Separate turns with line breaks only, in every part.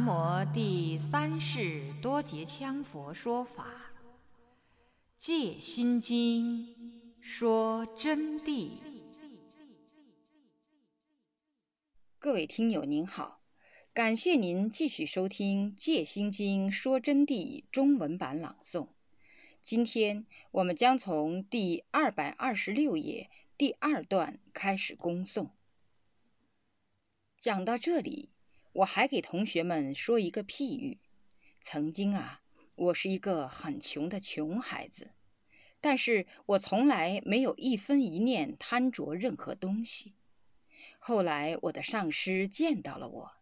南无第三世多杰羌佛说法，《戒心经》说真谛。
各位听友您好，感谢您继续收听《戒心经说真谛》中文版朗诵。今天我们将从第二百二十六页第二段开始恭诵。讲到这里，我还给同学们说一个譬喻：曾经啊，我是一个很穷的穷孩子，但是我从来没有一分一念贪着任何东西。后来我的上师见到了我，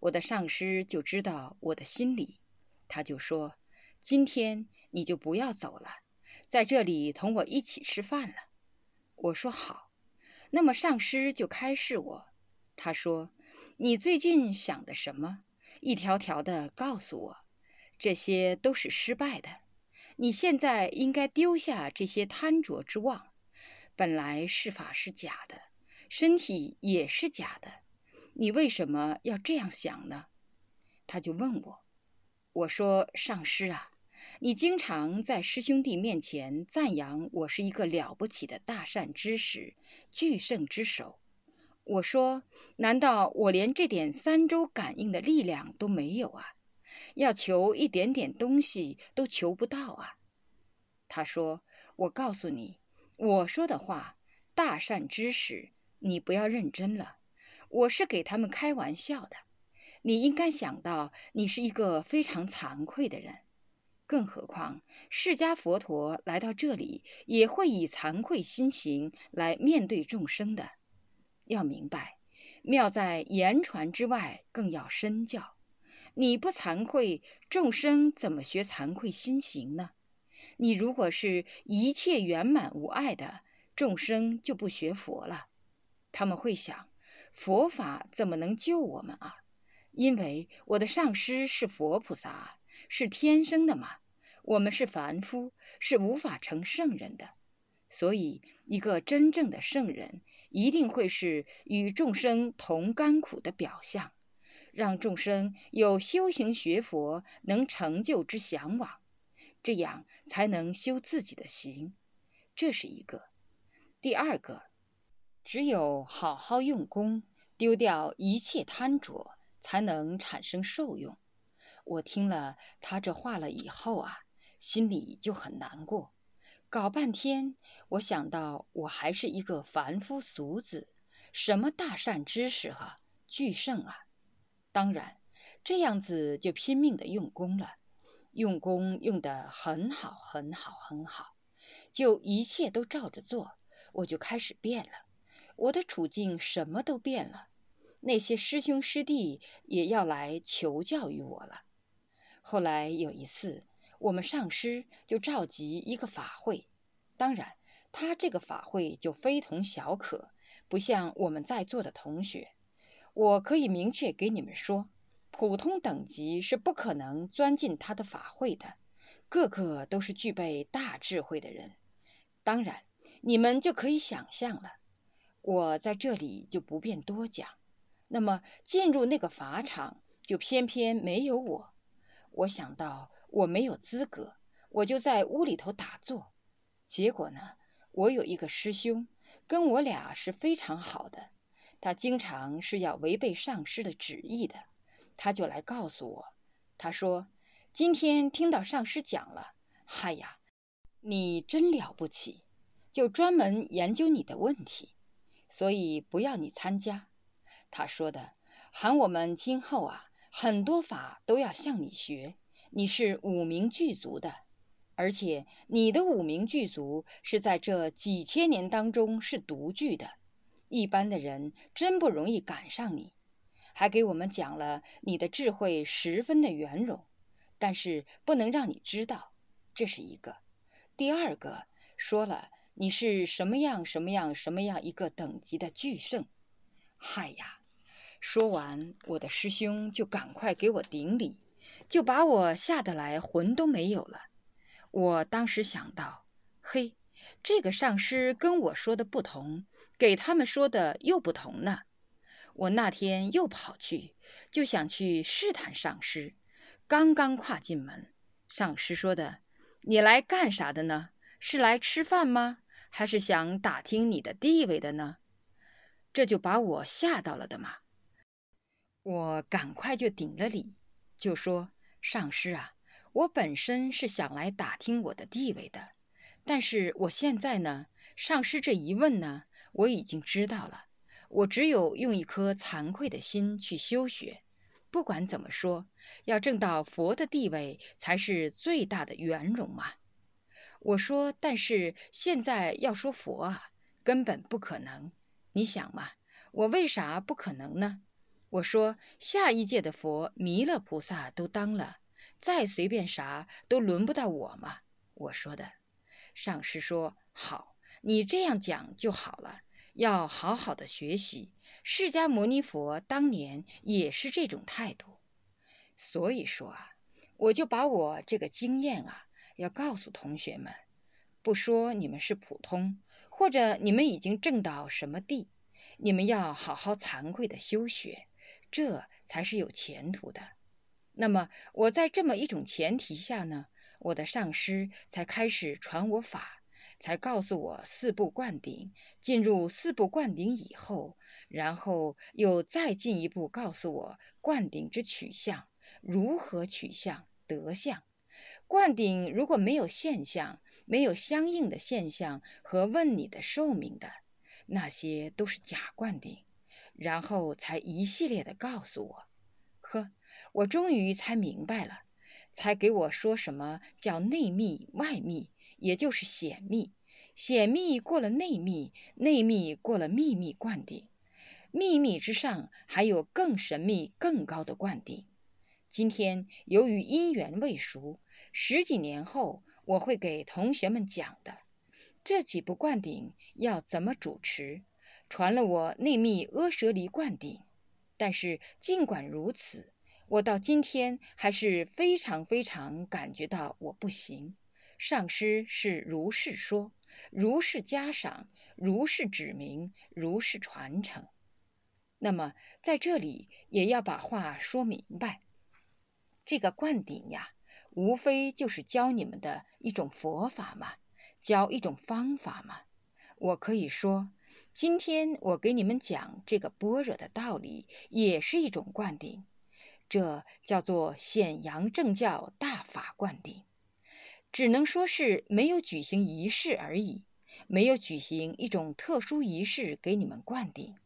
我的上师就知道我的心理，他就说：“今天。”你就不要走了，在这里同我一起吃饭了。我说好。那么上师就开示我，他说：“你最近想的什么？一条条的告诉我。这些都是失败的。你现在应该丢下这些贪着之妄。本来是法是假的，身体也是假的。你为什么要这样想呢？”他就问我。我说：“上师啊。”你经常在师兄弟面前赞扬我是一个了不起的大善之使、巨圣之首。我说：难道我连这点三周感应的力量都没有啊？要求一点点东西都求不到啊？他说：我告诉你，我说的话，大善之使，你不要认真了。我是给他们开玩笑的。你应该想到，你是一个非常惭愧的人。更何况，释迦佛陀来到这里，也会以惭愧心情来面对众生的。要明白，妙在言传之外，更要身教。你不惭愧，众生怎么学惭愧心行呢？你如果是一切圆满无碍的，众生就不学佛了。他们会想，佛法怎么能救我们啊？因为我的上师是佛菩萨。是天生的嘛？我们是凡夫，是无法成圣人的。所以，一个真正的圣人，一定会是与众生同甘苦的表象，让众生有修行学佛能成就之向往，这样才能修自己的行。这是一个。第二个，只有好好用功，丢掉一切贪着，才能产生受用。我听了他这话了以后啊，心里就很难过。搞半天，我想到我还是一个凡夫俗子，什么大善知识啊，巨圣啊！当然，这样子就拼命的用功了，用功用得很好，很好，很好，就一切都照着做，我就开始变了，我的处境什么都变了，那些师兄师弟也要来求教于我了。后来有一次，我们上师就召集一个法会，当然，他这个法会就非同小可，不像我们在座的同学。我可以明确给你们说，普通等级是不可能钻进他的法会的，个个都是具备大智慧的人。当然，你们就可以想象了。我在这里就不便多讲。那么进入那个法场，就偏偏没有我。我想到我没有资格，我就在屋里头打坐。结果呢，我有一个师兄，跟我俩是非常好的。他经常是要违背上师的旨意的，他就来告诉我，他说：“今天听到上师讲了，嗨呀，你真了不起，就专门研究你的问题，所以不要你参加。”他说的，喊我们今后啊。很多法都要向你学，你是五明具足的，而且你的五明具足是在这几千年当中是独具的，一般的人真不容易赶上你。还给我们讲了你的智慧十分的圆融，但是不能让你知道，这是一个。第二个说了你是什么样什么样什么样一个等级的巨圣，嗨呀！说完，我的师兄就赶快给我顶礼，就把我吓得来魂都没有了。我当时想到，嘿，这个上师跟我说的不同，给他们说的又不同呢。我那天又跑去，就想去试探上师。刚刚跨进门，上师说的：“你来干啥的呢？是来吃饭吗？还是想打听你的地位的呢？”这就把我吓到了的嘛。我赶快就顶了礼，就说：“上师啊，我本身是想来打听我的地位的，但是我现在呢，上师这一问呢，我已经知道了。我只有用一颗惭愧的心去修学。不管怎么说，要证到佛的地位才是最大的圆融嘛。”我说：“但是现在要说佛啊，根本不可能。你想嘛，我为啥不可能呢？”我说：“下一届的佛弥勒菩萨都当了，再随便啥都轮不到我嘛。”我说的。上师说：“好，你这样讲就好了，要好好的学习。释迦牟尼佛当年也是这种态度，所以说啊，我就把我这个经验啊，要告诉同学们。不说你们是普通，或者你们已经证到什么地，你们要好好惭愧的修学。”这才是有前途的。那么，我在这么一种前提下呢，我的上师才开始传我法，才告诉我四步灌顶。进入四步灌顶以后，然后又再进一步告诉我灌顶之取向，如何取向得相。灌顶如果没有现象，没有相应的现象和问你的寿命的，那些都是假灌顶。然后才一系列的告诉我，呵，我终于才明白了，才给我说什么叫内密外密，也就是显密，显密过了内密，内密过了秘密灌顶，秘密之上还有更神秘、更高的灌顶。今天由于因缘未熟，十几年后我会给同学们讲的，这几部灌顶要怎么主持。传了我内密阿舍离灌顶，但是尽管如此，我到今天还是非常非常感觉到我不行。上师是如是说，如是加赏，如是指明，如是传承。那么在这里也要把话说明白，这个灌顶呀，无非就是教你们的一种佛法嘛，教一种方法嘛。我可以说。今天我给你们讲这个般若的道理，也是一种灌顶，这叫做显扬正教大法灌顶，只能说是没有举行仪式而已，没有举行一种特殊仪式给你们灌顶。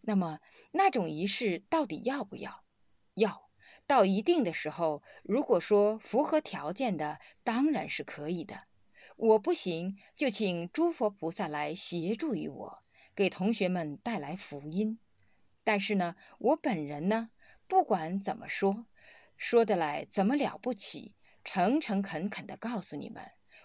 那么那种仪式到底要不要？要，到一定的时候，如果说符合条件的，当然是可以的。我不行，就请诸佛菩萨来协助于我。给同学们带来福音，但是呢，我本人呢，不管怎么说，说得来怎么了不起，诚诚恳恳地告诉你们，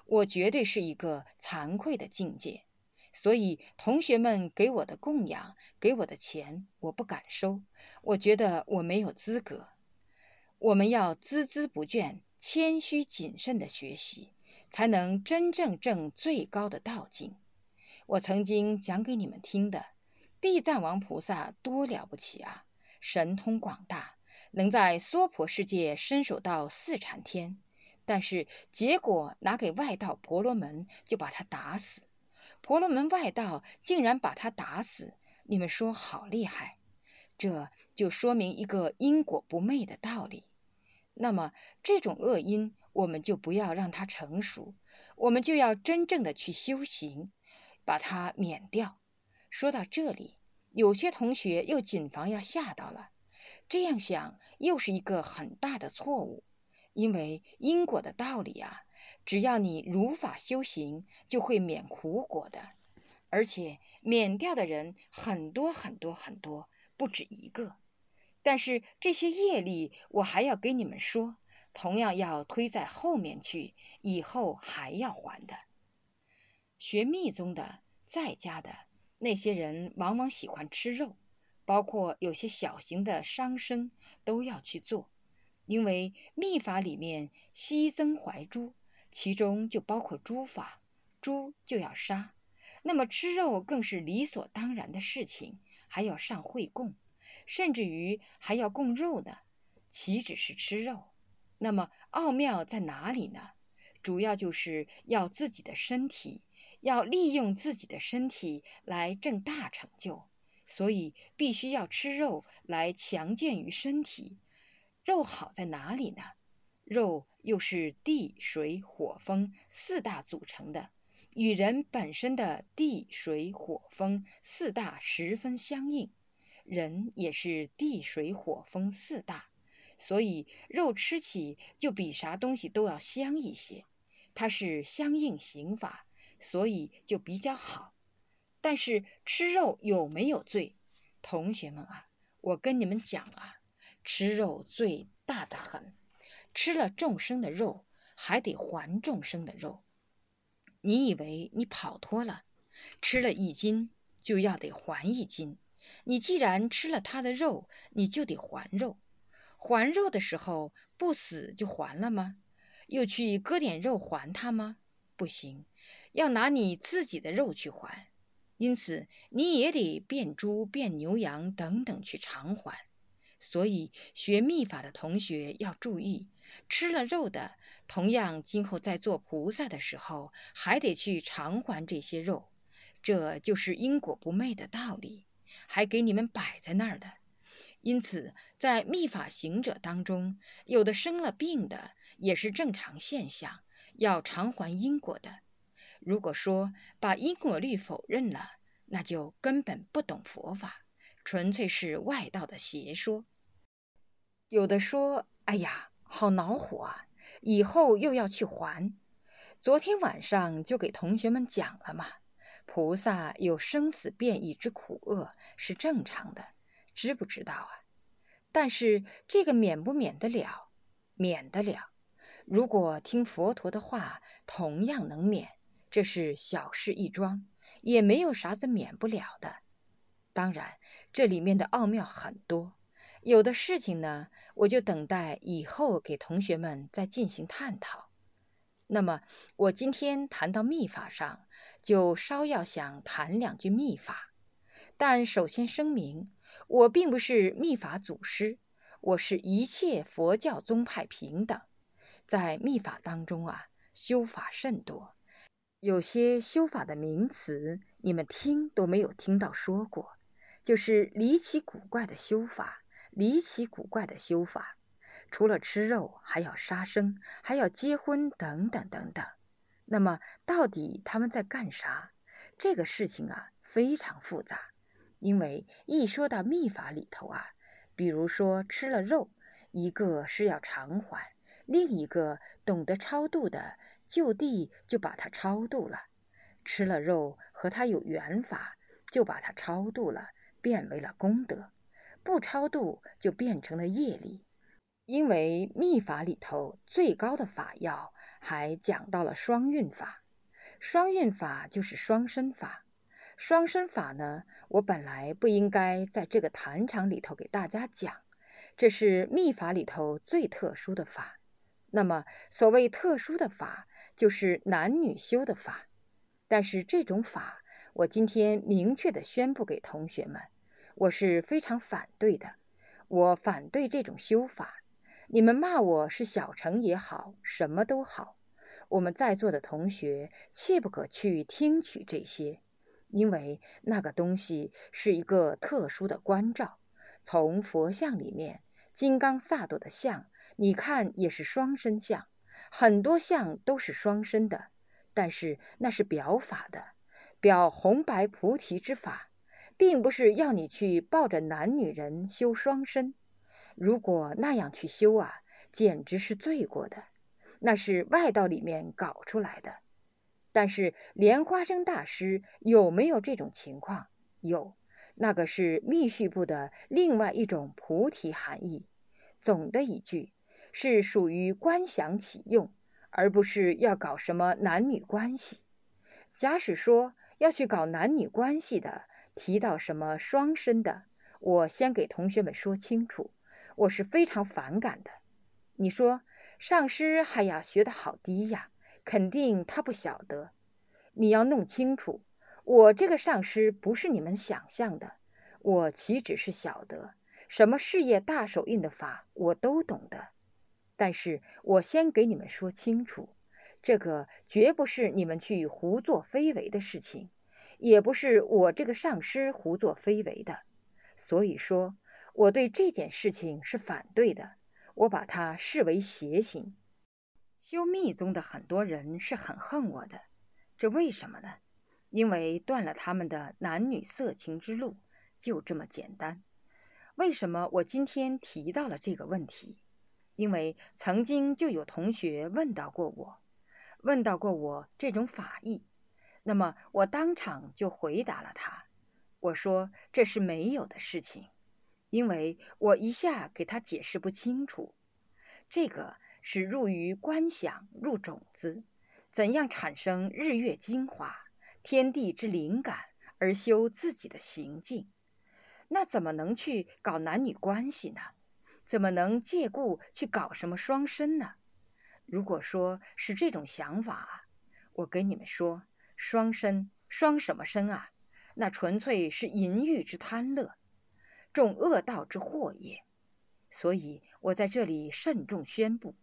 我绝对是一个惭愧的境界。所以同学们给我的供养，给我的钱，我不敢收，我觉得我没有资格。我们要孜孜不倦、谦虚谨慎地学习，才能真正证最高的道境。我曾经讲给你们听的，地藏王菩萨多了不起啊，神通广大，能在娑婆世界伸手到四禅天，但是结果拿给外道婆罗门就把他打死，婆罗门外道竟然把他打死，你们说好厉害？这就说明一个因果不昧的道理。那么这种恶因，我们就不要让它成熟，我们就要真正的去修行。把它免掉。说到这里，有些同学又谨防要吓到了。这样想又是一个很大的错误，因为因果的道理啊，只要你如法修行，就会免苦果的，而且免掉的人很多很多很多，不止一个。但是这些业力，我还要给你们说，同样要推在后面去，以后还要还的。学密宗的，在家的那些人，往往喜欢吃肉，包括有些小型的伤生都要去做，因为密法里面悉增怀诛，其中就包括诛法，诛就要杀，那么吃肉更是理所当然的事情，还要上会供，甚至于还要供肉呢，岂止是吃肉？那么奥妙在哪里呢？主要就是要自己的身体，要利用自己的身体来挣大成就，所以必须要吃肉来强健于身体。肉好在哪里呢？肉又是地、水、火、风四大组成的，与人本身的地、水、火、风四大十分相应。人也是地、水、火、风四大，所以肉吃起就比啥东西都要香一些。它是相应刑法，所以就比较好。但是吃肉有没有罪？同学们啊，我跟你们讲啊，吃肉罪大得很。吃了众生的肉，还得还众生的肉。你以为你跑脱了？吃了一斤就要得还一斤。你既然吃了他的肉，你就得还肉。还肉的时候不死就还了吗？又去割点肉还他吗？不行，要拿你自己的肉去还。因此，你也得变猪、变牛羊等等去偿还。所以，学密法的同学要注意，吃了肉的，同样今后在做菩萨的时候，还得去偿还这些肉。这就是因果不昧的道理，还给你们摆在那儿的。因此，在密法行者当中，有的生了病的。也是正常现象，要偿还因果的。如果说把因果律否认了，那就根本不懂佛法，纯粹是外道的邪说。有的说：“哎呀，好恼火啊！以后又要去还。”昨天晚上就给同学们讲了嘛，菩萨有生死变异之苦厄是正常的，知不知道啊？但是这个免不免得了？免得了。如果听佛陀的话，同样能免，这是小事一桩，也没有啥子免不了的。当然，这里面的奥妙很多，有的事情呢，我就等待以后给同学们再进行探讨。那么，我今天谈到密法上，就稍要想谈两句密法。但首先声明，我并不是密法祖师，我是一切佛教宗派平等。在密法当中啊，修法甚多，有些修法的名词你们听都没有听到说过，就是离奇古怪的修法，离奇古怪的修法，除了吃肉，还要杀生，还要结婚，等等等等。那么到底他们在干啥？这个事情啊非常复杂，因为一说到密法里头啊，比如说吃了肉，一个是要偿还。另一个懂得超度的，就地就把他超度了；吃了肉和他有缘法，就把他超度了，变为了功德；不超度就变成了业力。因为密法里头最高的法要还讲到了双运法，双运法就是双身法。双身法呢，我本来不应该在这个坛场里头给大家讲，这是密法里头最特殊的法。那么，所谓特殊的法，就是男女修的法。但是这种法，我今天明确的宣布给同学们，我是非常反对的。我反对这种修法。你们骂我是小乘也好，什么都好，我们在座的同学切不可去听取这些，因为那个东西是一个特殊的关照。从佛像里面，金刚萨埵的像。你看，也是双身像，很多像都是双身的，但是那是表法的，表红白菩提之法，并不是要你去抱着男女人修双身。如果那样去修啊，简直是罪过的，那是外道里面搞出来的。但是莲花生大师有没有这种情况？有，那个是密续部的另外一种菩提含义。总的一句。是属于观想起用，而不是要搞什么男女关系。假使说要去搞男女关系的，提到什么双生的，我先给同学们说清楚，我是非常反感的。你说上师哎呀学得好低呀，肯定他不晓得。你要弄清楚，我这个上师不是你们想象的，我岂止是晓得，什么事业大手印的法，我都懂得。但是我先给你们说清楚，这个绝不是你们去胡作非为的事情，也不是我这个上师胡作非为的。所以说，我对这件事情是反对的，我把它视为邪行。修密宗的很多人是很恨我的，这为什么呢？因为断了他们的男女色情之路，就这么简单。为什么我今天提到了这个问题？因为曾经就有同学问到过我，问到过我这种法义，那么我当场就回答了他。我说这是没有的事情，因为我一下给他解释不清楚。这个是入于观想入种子，怎样产生日月精华、天地之灵感而修自己的行径？那怎么能去搞男女关系呢？怎么能借故去搞什么双身呢？如果说是这种想法，我跟你们说，双身双什么身啊？那纯粹是淫欲之贪乐，种恶道之祸也。所以我在这里慎重宣布，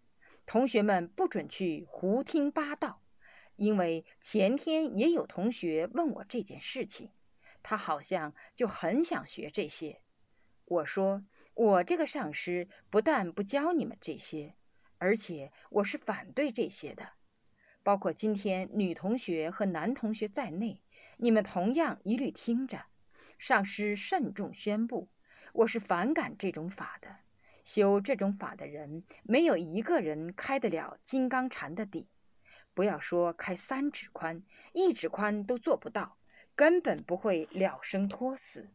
同学们不准去胡听八道，因为前天也有同学问我这件事情，他好像就很想学这些。我说。我这个上师不但不教你们这些，而且我是反对这些的。包括今天女同学和男同学在内，你们同样一律听着。上师慎重宣布，我是反感这种法的。修这种法的人，没有一个人开得了金刚禅的底。不要说开三指宽，一指宽都做不到，根本不会了生脱死。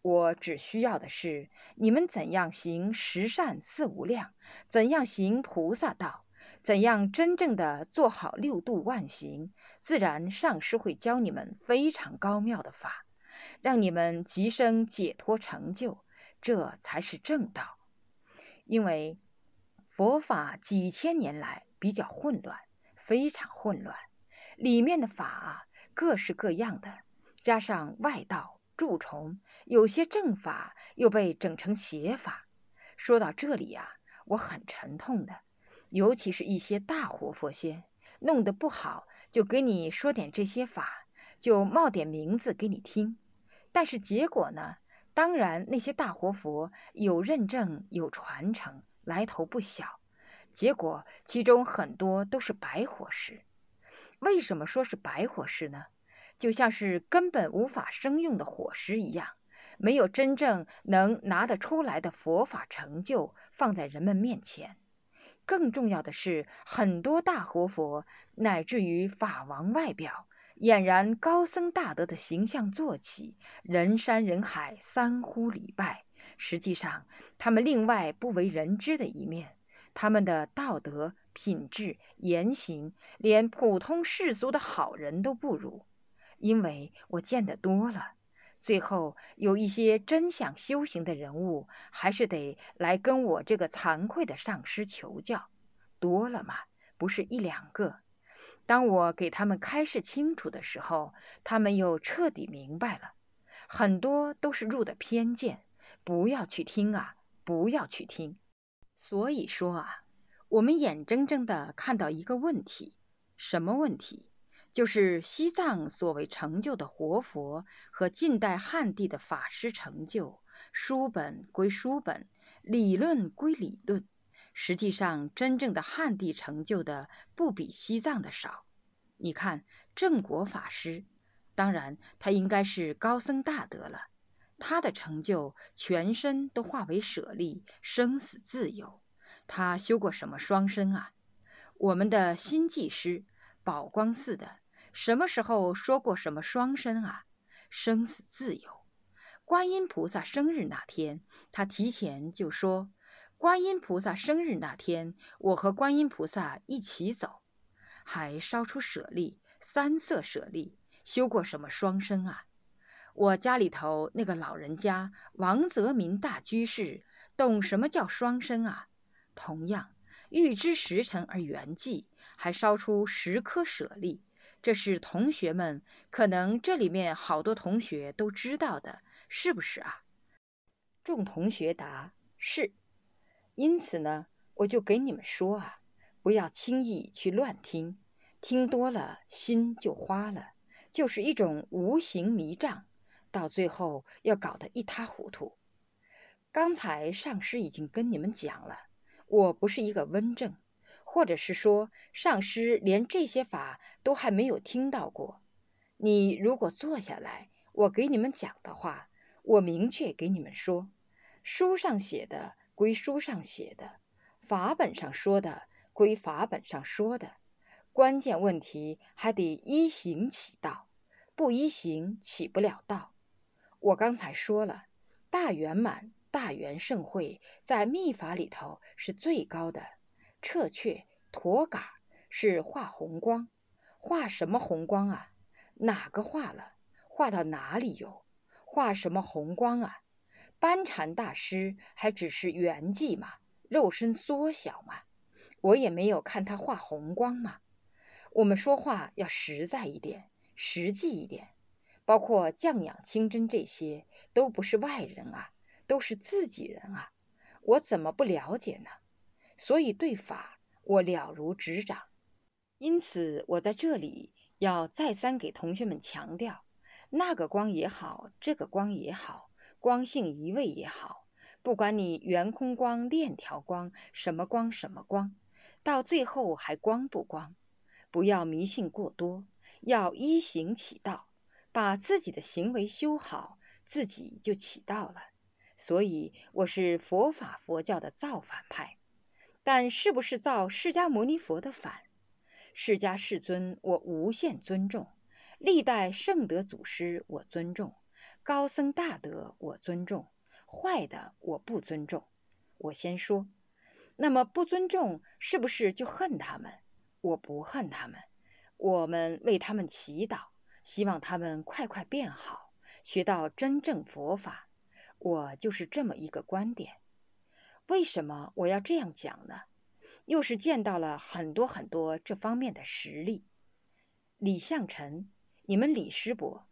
我只需要的是你们怎样行十善四无量，怎样行菩萨道，怎样真正的做好六度万行，自然上师会教你们非常高妙的法，让你们即生解脱成就，这才是正道。因为佛法几千年来比较混乱，非常混乱，里面的法各式各样的，加上外道。蛀虫，有些正法又被整成邪法。说到这里呀，我很沉痛的，尤其是一些大活佛仙，弄得不好，就给你说点这些法，就冒点名字给你听。但是结果呢？当然那些大活佛有认证、有传承，来头不小。结果其中很多都是白火石。为什么说是白火石呢？就像是根本无法生用的火石一样，没有真正能拿得出来的佛法成就放在人们面前。更重要的是，很多大活佛乃至于法王外表俨然高僧大德的形象做起，人山人海，三呼礼拜。实际上，他们另外不为人知的一面，他们的道德品质、言行，连普通世俗的好人都不如。因为我见得多了，最后有一些真想修行的人物，还是得来跟我这个惭愧的上师求教。多了嘛，不是一两个。当我给他们开示清楚的时候，他们又彻底明白了。很多都是入的偏见，不要去听啊，不要去听。所以说啊，我们眼睁睁地看到一个问题，什么问题？就是西藏所谓成就的活佛和近代汉地的法师成就，书本归书本，理论归理论，实际上真正的汉地成就的不比西藏的少。你看正果法师，当然他应该是高僧大德了，他的成就全身都化为舍利，生死自由。他修过什么双身啊？我们的新技师。宝光寺的什么时候说过什么双身啊？生死自由。观音菩萨生日那天，他提前就说：“观音菩萨生日那天，我和观音菩萨一起走。”还烧出舍利，三色舍利，修过什么双身啊？我家里头那个老人家王泽民大居士，懂什么叫双身啊？同样。欲知时辰而圆寂，还烧出十颗舍利，这是同学们可能这里面好多同学都知道的，是不是啊？众同学答：“是。”因此呢，我就给你们说啊，不要轻易去乱听，听多了心就花了，就是一种无形迷障，到最后要搞得一塌糊涂。刚才上师已经跟你们讲了，我不是一个温正，或者是说上师连这些法都还没有听到过。你如果坐下来，我给你们讲的话，我明确给你们说，书上写的归书上写的，法本上说的归法本上说的，关键问题还得依行起道，不依行起不了道。我刚才说了，大圆满、大圆盛会在密法里头是最高的，彻却陀嘎是化红光，化什么红光啊？哪个化了？化到哪里有？化什么红光啊？班禅大师还只是圆寂嘛，肉身缩小嘛，我也没有看他画红光嘛。我们说话要实在一点，实际一点。包括降养清真这些，都不是外人啊，都是自己人啊，我怎么不了解呢？所以对法我了如指掌。因此我在这里。要再三给同学们强调，那个光也好，这个光也好，光性一味也好，不管你圆空光、链条光，什么光什么光，到最后还光不光？不要迷信过多，要依行起道，把自己的行为修好，自己就起道了。所以我是佛法佛教的造反派，但是不是造释迦牟尼佛的反？释迦世尊，我无限尊重；历代圣德祖师，我尊重；高僧大德，我尊重；坏的，我不尊重。我先说，那么不尊重是不是就恨他们？我不恨他们，我们为他们祈祷，希望他们快快变好，学到真正佛法。我就是这么一个观点。为什么我要这样讲呢？又是见到了很多很多这方面的实例。李向臣，你们李师伯，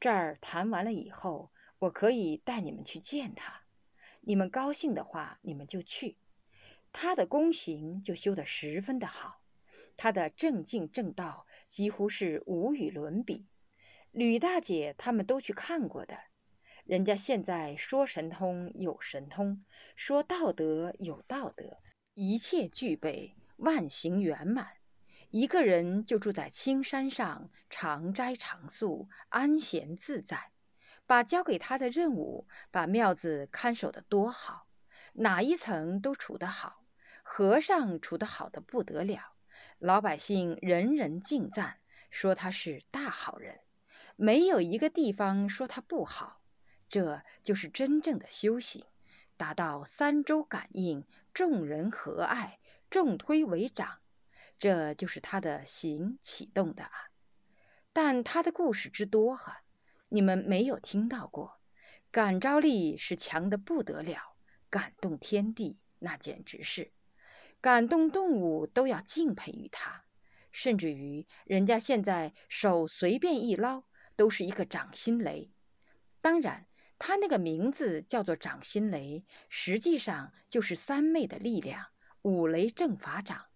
这儿谈完了以后，我可以带你们去见他。你们高兴的话，你们就去。他的功行就修得十分的好，他的正境正道几乎是无与伦比。吕大姐他们都去看过的，人家现在说神通有神通，说道德有道德。一切具备，万行圆满。一个人就住在青山上，常斋常宿，安闲自在。把交给他的任务，把庙子看守得多好，哪一层都处得好。和尚处得好的不得了，老百姓人人敬赞，说他是大好人，没有一个地方说他不好。这就是真正的修行，达到三周感应。众人和爱，众推为长，这就是他的行启动的啊。但他的故事之多哈，你们没有听到过。感召力是强的不得了，感动天地，那简直是感动动物都要敬佩于他。甚至于人家现在手随便一捞，都是一个掌心雷。当然。他那个名字叫做掌心雷，实际上就是三昧的力量，五雷正法掌。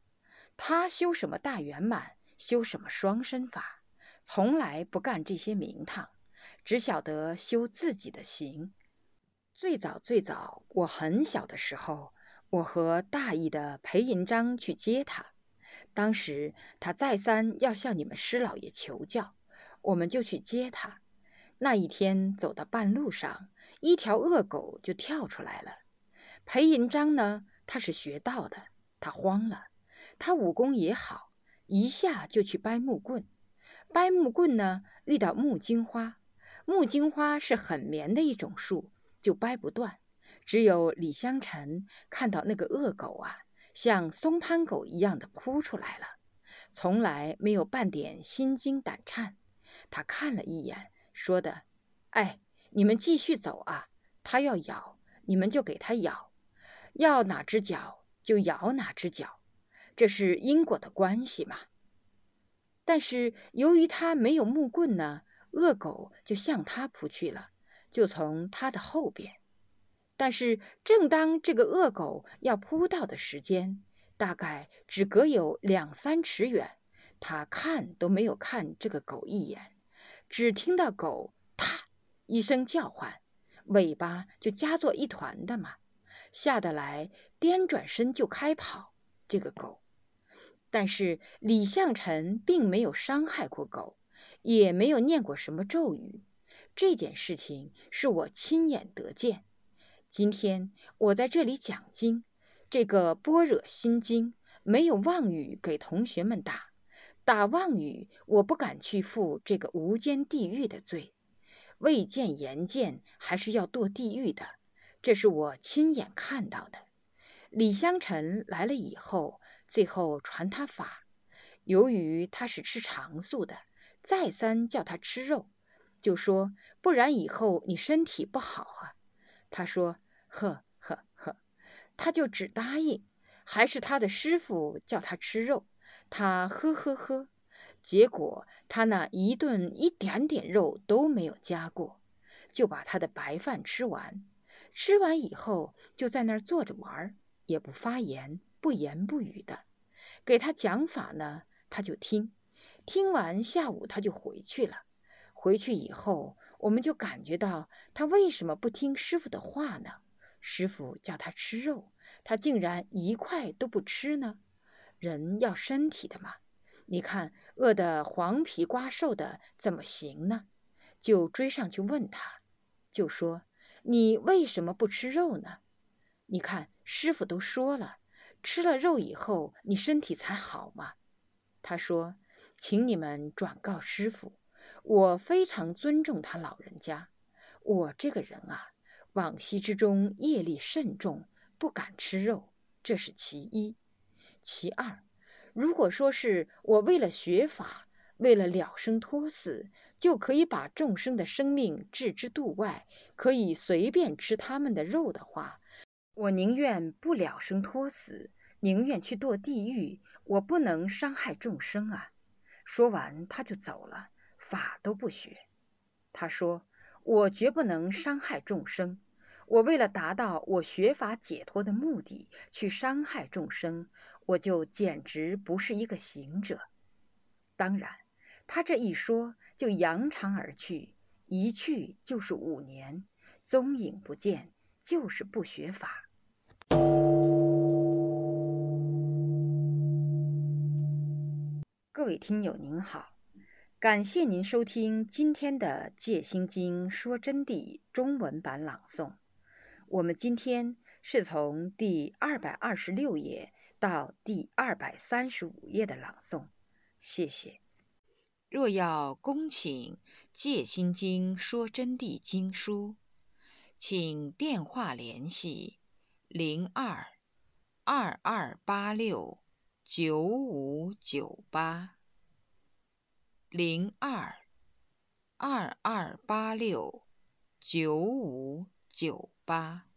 他修什么大圆满，修什么双身法，从来不干这些名堂，只晓得修自己的行。最早最早，我很小的时候，我和大义的裴银章去接他，当时他再三要向你们师老爷求教，我们就去接他。那一天走到半路上，一条恶狗就跳出来了。裴银章呢，他是学道的，他慌了。他武功也好，一下就去掰木棍。掰木棍呢，遇到木金花。木金花是很绵的一种树，就掰不断。只有李香臣看到那个恶狗啊，像松潘狗一样的扑出来了，从来没有半点心惊胆颤。他看了一眼。说的，哎，你们继续走啊！他要咬，你们就给他咬，要哪只脚就咬哪只脚，这是因果的关系嘛。但是由于他没有木棍呢，恶狗就向他扑去了，就从他的后边。但是正当这个恶狗要扑到的时间，大概只隔有两三尺远，他看都没有看这个狗一眼，只听到狗“嗒”一声叫唤，尾巴就夹作一团的嘛，吓得来颠转身就开跑。这个狗，但是李向臣并没有伤害过狗，也没有念过什么咒语。这件事情是我亲眼得见。今天我在这里讲经，这个《般若心经》没有妄语给同学们打，打妄语我不敢去负这个无间地狱的罪，未见言见还是要堕地狱的，这是我亲眼看到的。李香臣来了以后，最后传他法，由于他是吃长素的，再三叫他吃肉，就说不然以后你身体不好啊。他说：“呵呵呵，他就只答应。还是他的师傅叫他吃肉，他呵呵呵。结果他那一顿一点点肉都没有加过，就把他的白饭吃完。吃完以后就在那儿坐着玩，也不发言，不言不语的。给他讲法呢，他就听。听完下午他就回去了。回去以后。”我们就感觉到他为什么不听师傅的话呢？师傅叫他吃肉，他竟然一块都不吃呢？人要身体的嘛，你看饿得黄皮瓜瘦的怎么行呢？就追上去问他，就说你为什么不吃肉呢？你看师傅都说了，吃了肉以后你身体才好嘛。他说，请你们转告师傅。我非常尊重他老人家。我这个人啊，往昔之中业力甚重，不敢吃肉，这是其一。其二，如果说是我为了学法，为了了生脱死，就可以把众生的生命置之度外，可以随便吃他们的肉的话，我宁愿不了生脱死，宁愿去堕地狱。我不能伤害众生啊！说完，他就走了。法都不学，他说：“我绝不能伤害众生。我为了达到我学法解脱的目的，去伤害众生，我就简直不是一个行者。”当然，他这一说就扬长而去，一去就是五年，踪影不见，就是不学法。各位听友您好。感谢您收听今天的《戒心经说真谛》中文版朗诵。我们今天是从第二百二十六页到第二百三十五页的朗诵。谢谢。
若要恭请《戒心经说真谛》经书，请电话联系零二二二八六九五九八。零二二二八六九五九八。